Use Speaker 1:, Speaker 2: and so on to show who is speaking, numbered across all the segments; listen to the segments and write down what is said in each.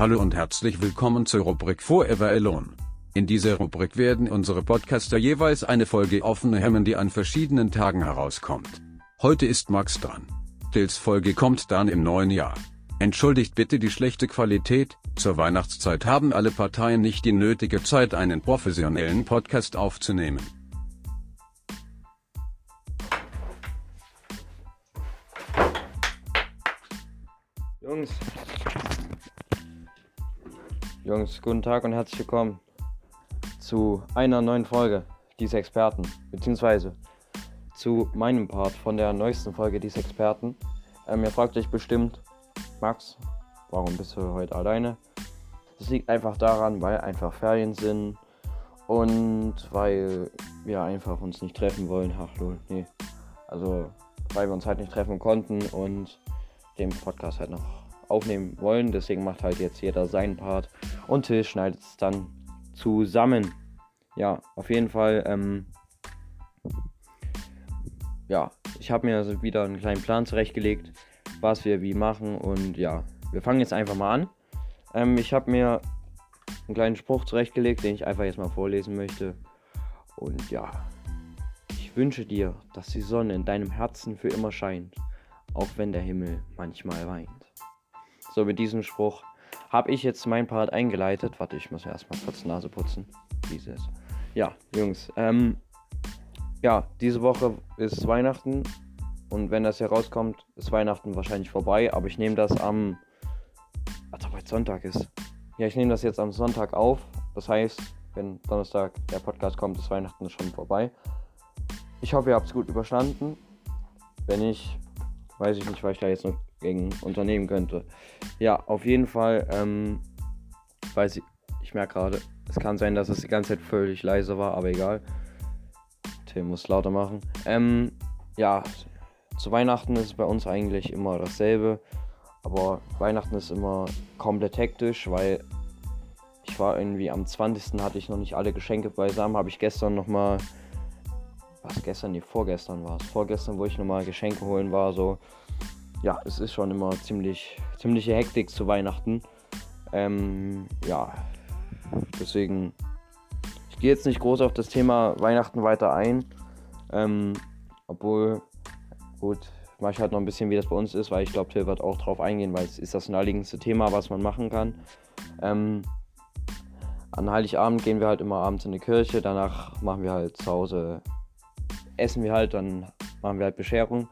Speaker 1: Hallo und herzlich willkommen zur Rubrik Forever Alone. In dieser Rubrik werden unsere Podcaster jeweils eine Folge offene Hemmen, die an verschiedenen Tagen herauskommt. Heute ist Max dran. Tills Folge kommt dann im neuen Jahr. Entschuldigt bitte die schlechte Qualität, zur Weihnachtszeit haben alle Parteien nicht die nötige Zeit, einen professionellen Podcast aufzunehmen.
Speaker 2: Jungs. Jungs, guten Tag und herzlich willkommen zu einer neuen Folge dieser Experten, beziehungsweise zu meinem Part von der neuesten Folge dieser Experten. Ähm, ihr fragt euch bestimmt, Max, warum bist du heute alleine? Das liegt einfach daran, weil einfach Ferien sind und weil wir einfach uns nicht treffen wollen. Ach lol, nee. Also, weil wir uns halt nicht treffen konnten und den Podcast halt noch aufnehmen wollen. Deswegen macht halt jetzt jeder seinen Part und Till schneidet es dann zusammen. Ja, auf jeden Fall. Ähm, ja, ich habe mir also wieder einen kleinen Plan zurechtgelegt, was wir wie machen. Und ja, wir fangen jetzt einfach mal an. Ähm, ich habe mir einen kleinen Spruch zurechtgelegt, den ich einfach jetzt mal vorlesen möchte. Und ja, ich wünsche dir, dass die Sonne in deinem Herzen für immer scheint, auch wenn der Himmel manchmal weint. So, mit diesem Spruch habe ich jetzt mein Part eingeleitet. Warte, ich muss erstmal kurz Nase putzen. Dieses. Ja, Jungs. Ähm, ja, diese Woche ist Weihnachten. Und wenn das hier rauskommt, ist Weihnachten wahrscheinlich vorbei. Aber ich nehme das am. Als ob heute Sonntag ist. Ja, ich nehme das jetzt am Sonntag auf. Das heißt, wenn Donnerstag der Podcast kommt, ist Weihnachten schon vorbei. Ich hoffe, ihr habt es gut überstanden. Wenn nicht, weiß ich nicht, was ich da jetzt noch gegen unternehmen könnte. Ja, auf jeden Fall, ähm, weiß ich, ich merke gerade, es kann sein, dass es die ganze Zeit völlig leise war, aber egal. Tim muss lauter machen. Ähm, ja, zu Weihnachten ist bei uns eigentlich immer dasselbe. Aber Weihnachten ist immer komplett hektisch, weil ich war irgendwie am 20. hatte ich noch nicht alle Geschenke beisammen. Habe ich gestern nochmal. Was gestern? Nee, vorgestern war es. Vorgestern, wo ich nochmal Geschenke holen war, so ja, es ist schon immer ziemlich, ziemliche Hektik zu Weihnachten. Ähm, ja, deswegen, ich gehe jetzt nicht groß auf das Thema Weihnachten weiter ein. Ähm, obwohl, gut, mache ich halt noch ein bisschen, wie das bei uns ist, weil ich glaube, Till wird auch drauf eingehen, weil es ist das naheliegendste Thema, was man machen kann. Ähm, an Heiligabend gehen wir halt immer abends in die Kirche, danach machen wir halt zu Hause, essen wir halt, dann machen wir halt Bescherung.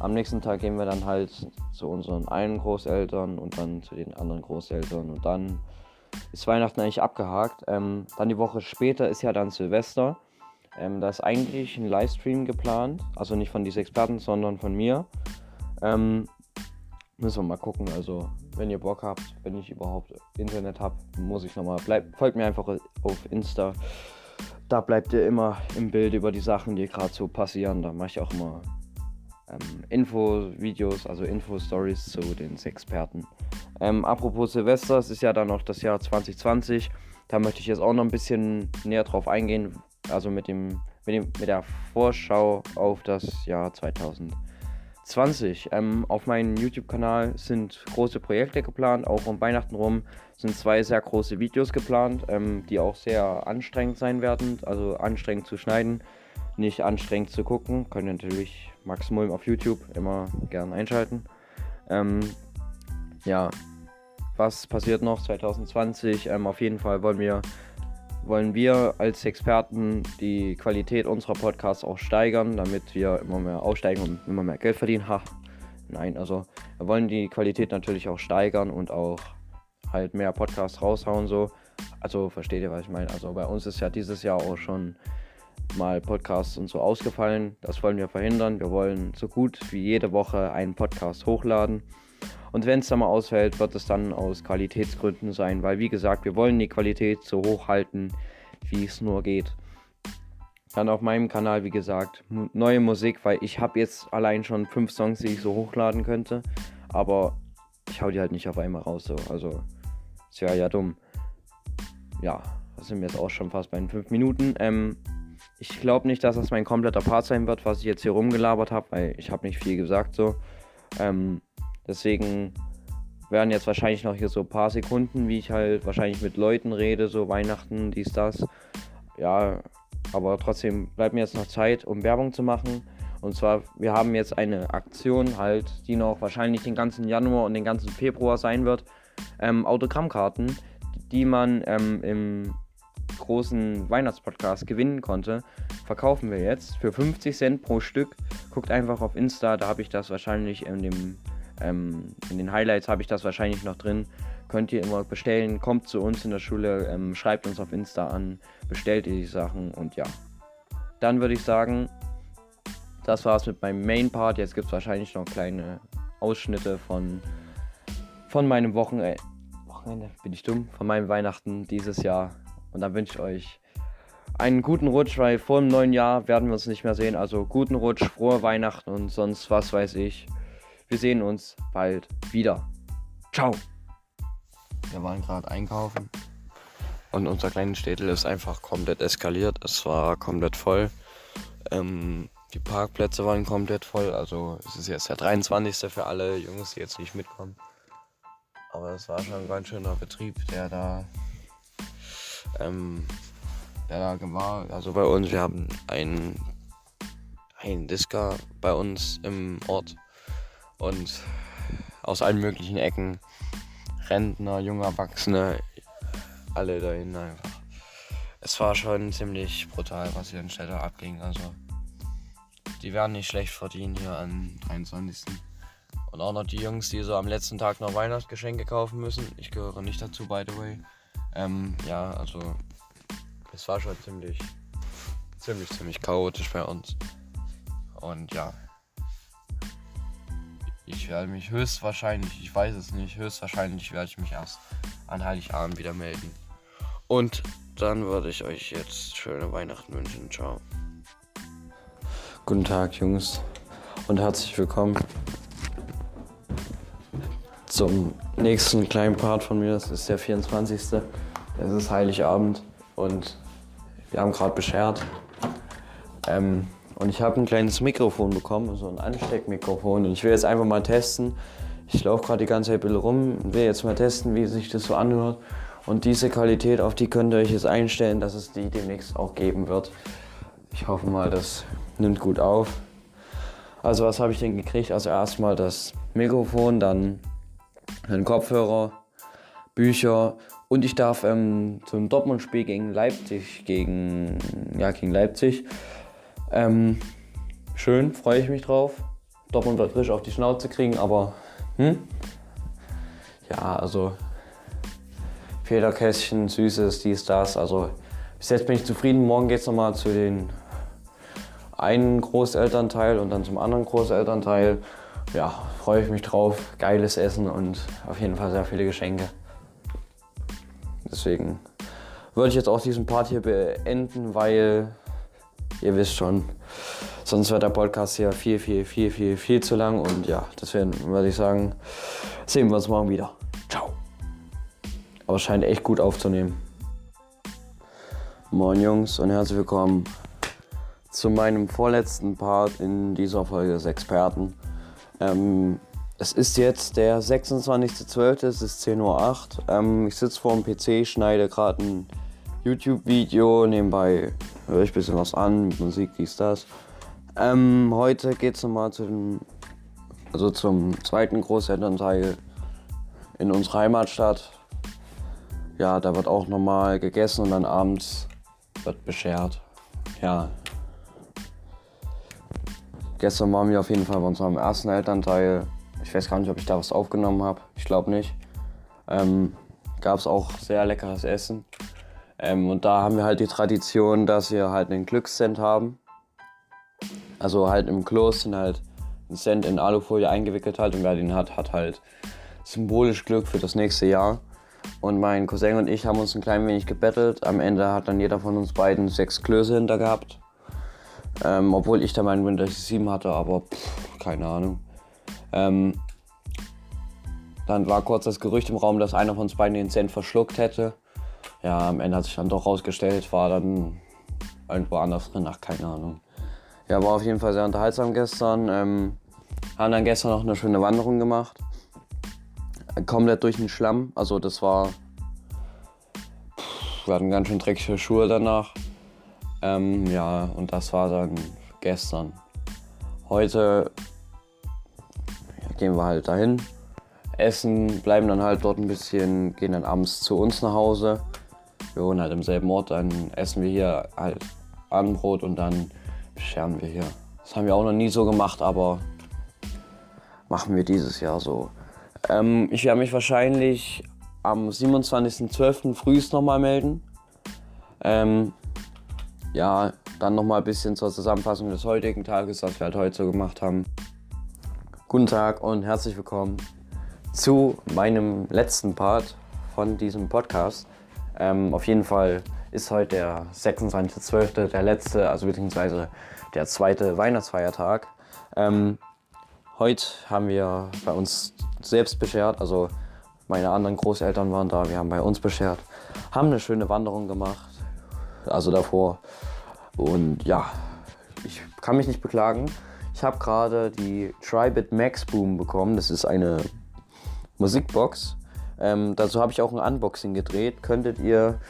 Speaker 2: Am nächsten Tag gehen wir dann halt zu unseren einen Großeltern und dann zu den anderen Großeltern und dann ist Weihnachten eigentlich abgehakt. Ähm, dann die Woche später ist ja dann Silvester. Ähm, da ist eigentlich ein Livestream geplant, also nicht von diesen Experten, sondern von mir. Ähm, müssen wir mal gucken. Also, wenn ihr Bock habt, wenn ich überhaupt Internet habe, muss ich nochmal. folgt mir einfach auf Insta. Da bleibt ihr immer im Bild über die Sachen, die gerade so passieren. Da mache ich auch immer ähm, Info-Videos, also Info-Stories zu den Experten. Ähm, apropos Silvester, es ist ja dann noch das Jahr 2020. Da möchte ich jetzt auch noch ein bisschen näher drauf eingehen. Also mit, dem, mit, dem, mit der Vorschau auf das Jahr 2020. Ähm, auf meinem YouTube-Kanal sind große Projekte geplant. Auch um Weihnachten rum sind zwei sehr große Videos geplant, ähm, die auch sehr anstrengend sein werden. Also anstrengend zu schneiden, nicht anstrengend zu gucken. Könnt ihr natürlich Max Mulm auf YouTube, immer gern einschalten. Ähm, ja, was passiert noch 2020? Ähm, auf jeden Fall wollen wir, wollen wir als Experten die Qualität unserer Podcasts auch steigern, damit wir immer mehr aussteigen und immer mehr Geld verdienen. Ha, nein, also wir wollen die Qualität natürlich auch steigern und auch halt mehr Podcasts raushauen so. Also versteht ihr, was ich meine? Also bei uns ist ja dieses Jahr auch schon mal Podcasts und so ausgefallen. Das wollen wir verhindern. Wir wollen so gut wie jede Woche einen Podcast hochladen. Und wenn es dann mal ausfällt, wird es dann aus Qualitätsgründen sein, weil wie gesagt, wir wollen die Qualität so hoch halten, wie es nur geht. Dann auf meinem Kanal, wie gesagt, neue Musik, weil ich habe jetzt allein schon fünf Songs, die ich so hochladen könnte. Aber ich hau die halt nicht auf einmal raus. So. Also, ist ja ja dumm. Ja, da sind wir jetzt auch schon fast bei den fünf Minuten. Ähm, ich glaube nicht, dass das mein kompletter Part sein wird, was ich jetzt hier rumgelabert habe, weil ich habe nicht viel gesagt so. Ähm, deswegen werden jetzt wahrscheinlich noch hier so ein paar Sekunden, wie ich halt wahrscheinlich mit Leuten rede, so Weihnachten, dies, das. Ja, aber trotzdem bleibt mir jetzt noch Zeit, um Werbung zu machen. Und zwar, wir haben jetzt eine Aktion halt, die noch wahrscheinlich den ganzen Januar und den ganzen Februar sein wird. Ähm, Autogrammkarten, die man ähm, im großen Weihnachtspodcast gewinnen konnte, verkaufen wir jetzt für 50 Cent pro Stück. Guckt einfach auf Insta, da habe ich das wahrscheinlich in, dem, ähm, in den Highlights habe ich das wahrscheinlich noch drin. Könnt ihr immer bestellen, kommt zu uns in der Schule, ähm, schreibt uns auf Insta an, bestellt ihr die Sachen und ja. Dann würde ich sagen, das war's mit meinem Main Part. Jetzt gibt es wahrscheinlich noch kleine Ausschnitte von, von meinem Wochenende. Wochenende, bin ich dumm, von meinem Weihnachten dieses Jahr. Und dann wünsche ich euch einen guten Rutsch, weil vor dem neuen Jahr werden wir uns nicht mehr sehen. Also guten Rutsch, frohe Weihnachten und sonst was weiß ich. Wir sehen uns bald wieder. Ciao.
Speaker 3: Wir waren gerade einkaufen und unser kleines Städtel ist einfach komplett eskaliert. Es war komplett voll. Ähm, die Parkplätze waren komplett voll. Also es ist jetzt der 23. für alle Jungs, die jetzt nicht mitkommen. Aber es war schon ein ganz schöner Betrieb, der da, ähm, da war. Also bei uns, wir haben einen, einen Disker bei uns im Ort und aus allen möglichen Ecken. Rentner, junge Erwachsene, alle dahin einfach. Es war schon ziemlich brutal, was hier in Städte abging. Also die werden nicht schlecht verdienen hier am 23. Und auch noch die Jungs, die so am letzten Tag noch Weihnachtsgeschenke kaufen müssen. Ich gehöre nicht dazu, by the way. Ähm, ja, also es war schon ziemlich, ziemlich, ziemlich chaotisch bei uns. Und ja, ich werde mich höchstwahrscheinlich, ich weiß es nicht, höchstwahrscheinlich werde ich mich erst an Heiligabend wieder melden. Und dann würde ich euch jetzt schöne Weihnachten wünschen. Ciao.
Speaker 2: Guten Tag, Jungs, und herzlich willkommen zum nächsten kleinen Part von mir. Das ist der 24. Es ist Heiligabend und wir haben gerade beschert. Ähm, und ich habe ein kleines Mikrofon bekommen, so ein Ansteckmikrofon. Und ich will jetzt einfach mal testen. Ich laufe gerade die ganze Zeit rum und will jetzt mal testen, wie sich das so anhört. Und diese Qualität, auf die könnt ihr euch jetzt einstellen, dass es die demnächst auch geben wird. Ich hoffe mal, das nimmt gut auf. Also was habe ich denn gekriegt? Also erstmal das Mikrofon, dann einen Kopfhörer, Bücher und ich darf ähm, zum Dortmund-Spiel gegen Leipzig, gegen, ja, gegen Leipzig. Ähm, schön, freue ich mich drauf. Dortmund wird frisch auf die Schnauze kriegen, aber hm? ja, also Federkästchen, Süßes, dies, das. Also bis jetzt bin ich zufrieden. Morgen geht es nochmal zu den einen Großelternteil und dann zum anderen Großelternteil. Ja, freue ich mich drauf. Geiles Essen und auf jeden Fall sehr viele Geschenke. Deswegen würde ich jetzt auch diesen Part hier beenden, weil ihr wisst schon, sonst wird der Podcast hier viel, viel, viel, viel, viel zu lang. Und ja, deswegen würde ich sagen, sehen wir uns morgen wieder. Ciao. Aber es scheint echt gut aufzunehmen. Moin Jungs und herzlich willkommen zu meinem vorletzten Part in dieser Folge des Experten. Ähm, es ist jetzt der 26.12., es ist 10.08 Uhr. Ähm, ich sitze vor dem PC, schneide gerade ein YouTube-Video, nebenbei höre ich ein bisschen was an, Musik, dies, das. Ähm, heute geht es nochmal zu dem, also zum zweiten Großelternteil in unserer Heimatstadt. Ja, da wird auch nochmal gegessen und dann abends wird beschert. Ja, Gestern waren wir auf jeden Fall bei unserem ersten Elternteil. Ich weiß gar nicht, ob ich da was aufgenommen habe. Ich glaube nicht. Ähm, Gab es auch sehr leckeres Essen. Ähm, und da haben wir halt die Tradition, dass wir halt einen Glückscent haben. Also halt im Kloß sind halt ein Cent in Alufolie eingewickelt halt und wer den hat, hat halt symbolisch Glück für das nächste Jahr. Und mein Cousin und ich haben uns ein klein wenig gebettelt. Am Ende hat dann jeder von uns beiden sechs Klöße hinter gehabt. Ähm, obwohl ich da meinen Windows 7 hatte, aber pff, keine Ahnung. Ähm, dann war kurz das Gerücht im Raum, dass einer von uns beiden den Cent verschluckt hätte. Ja, am Ende hat sich dann doch rausgestellt, war dann irgendwo anders drin, ach keine Ahnung. Ja, war auf jeden Fall sehr unterhaltsam gestern. Ähm, haben dann gestern noch eine schöne Wanderung gemacht. komplett durch den Schlamm. Also das war. Wir hatten ganz schön dreckige Schuhe danach. Ähm, ja, und das war dann gestern. Heute gehen wir halt dahin, essen, bleiben dann halt dort ein bisschen, gehen dann abends zu uns nach Hause. Wir wohnen halt im selben Ort, dann essen wir hier halt Abendbrot und dann bescheren wir hier. Das haben wir auch noch nie so gemacht, aber machen wir dieses Jahr so. Ähm, ich werde mich wahrscheinlich am 27.12. frühest nochmal melden. Ähm, ja, dann nochmal ein bisschen zur Zusammenfassung des heutigen Tages, was wir halt heute so gemacht haben. Guten Tag und herzlich willkommen zu meinem letzten Part von diesem Podcast. Ähm, auf jeden Fall ist heute der 26.12., der letzte, also beziehungsweise der zweite Weihnachtsfeiertag. Ähm, heute haben wir bei uns selbst beschert, also meine anderen Großeltern waren da, wir haben bei uns beschert, haben eine schöne Wanderung gemacht, also davor. Und ja, ich kann mich nicht beklagen. Ich habe gerade die Tribit Max Boom bekommen. Das ist eine Musikbox. Ähm, dazu habe ich auch ein Unboxing gedreht. Könntet ihr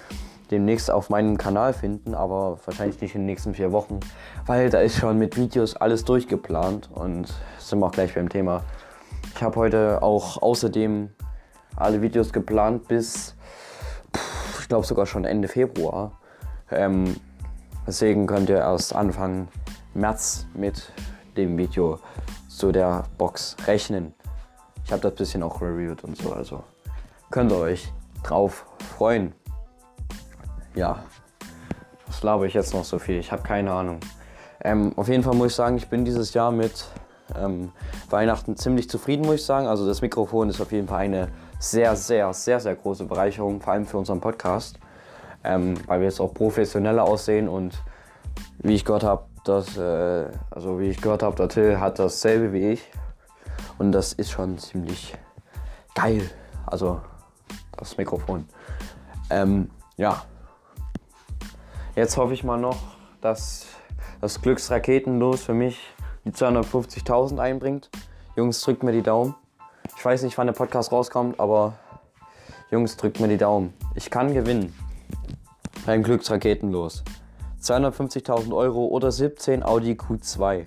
Speaker 2: demnächst auf meinem Kanal finden, aber wahrscheinlich nicht in den nächsten vier Wochen, weil da ist schon mit Videos alles durchgeplant und sind wir auch gleich beim Thema. Ich habe heute auch außerdem alle Videos geplant bis, ich glaube sogar schon Ende Februar. Ähm, deswegen könnt ihr erst Anfang März mit dem Video zu der Box rechnen. Ich habe das bisschen auch reviewed und so, also könnt ihr euch drauf freuen. Ja, was laber ich jetzt noch so viel? Ich habe keine Ahnung. Ähm, auf jeden Fall muss ich sagen, ich bin dieses Jahr mit ähm, Weihnachten ziemlich zufrieden, muss ich sagen. Also das Mikrofon ist auf jeden Fall eine sehr, sehr, sehr, sehr große Bereicherung, vor allem für unseren Podcast, ähm, weil wir jetzt auch professioneller aussehen und wie ich gehört habe, dass, äh, also wie ich gehört habe, der Till hat dasselbe wie ich und das ist schon ziemlich geil. Also das Mikrofon. Ähm, ja. Jetzt hoffe ich mal noch, dass das Glücksraketenlos für mich die 250.000 einbringt. Jungs, drückt mir die Daumen. Ich weiß nicht, wann der Podcast rauskommt, aber Jungs, drückt mir die Daumen. Ich kann gewinnen. Beim Glücksraketenlos. 250.000 Euro oder 17 Audi Q2.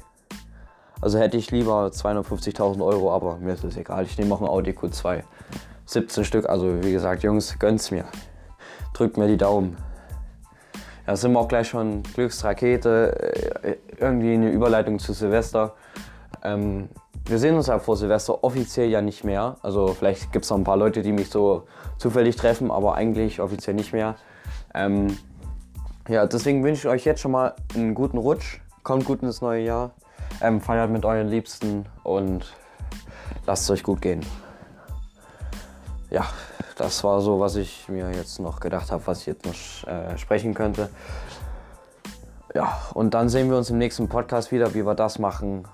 Speaker 2: Also hätte ich lieber 250.000 Euro, aber mir ist es egal. Ich nehme auch ein Audi Q2. 17 Stück, also wie gesagt, Jungs, gönnt's mir. Drückt mir die Daumen. Ja, sind wir auch gleich schon Glücksrakete, äh, irgendwie eine Überleitung zu Silvester. Ähm, wir sehen uns ja vor Silvester offiziell ja nicht mehr. Also vielleicht gibt es noch ein paar Leute, die mich so zufällig treffen, aber eigentlich offiziell nicht mehr. Ähm, ja, deswegen wünsche ich euch jetzt schon mal einen guten Rutsch. Kommt gut ins neue Jahr. Ähm, feiert mit euren Liebsten und lasst es euch gut gehen. Ja, das war so, was ich mir jetzt noch gedacht habe, was ich jetzt noch äh, sprechen könnte. Ja, und dann sehen wir uns im nächsten Podcast wieder. Wie wir das machen,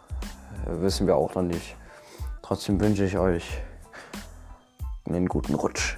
Speaker 2: äh, wissen wir auch noch nicht. Trotzdem wünsche ich euch einen guten Rutsch.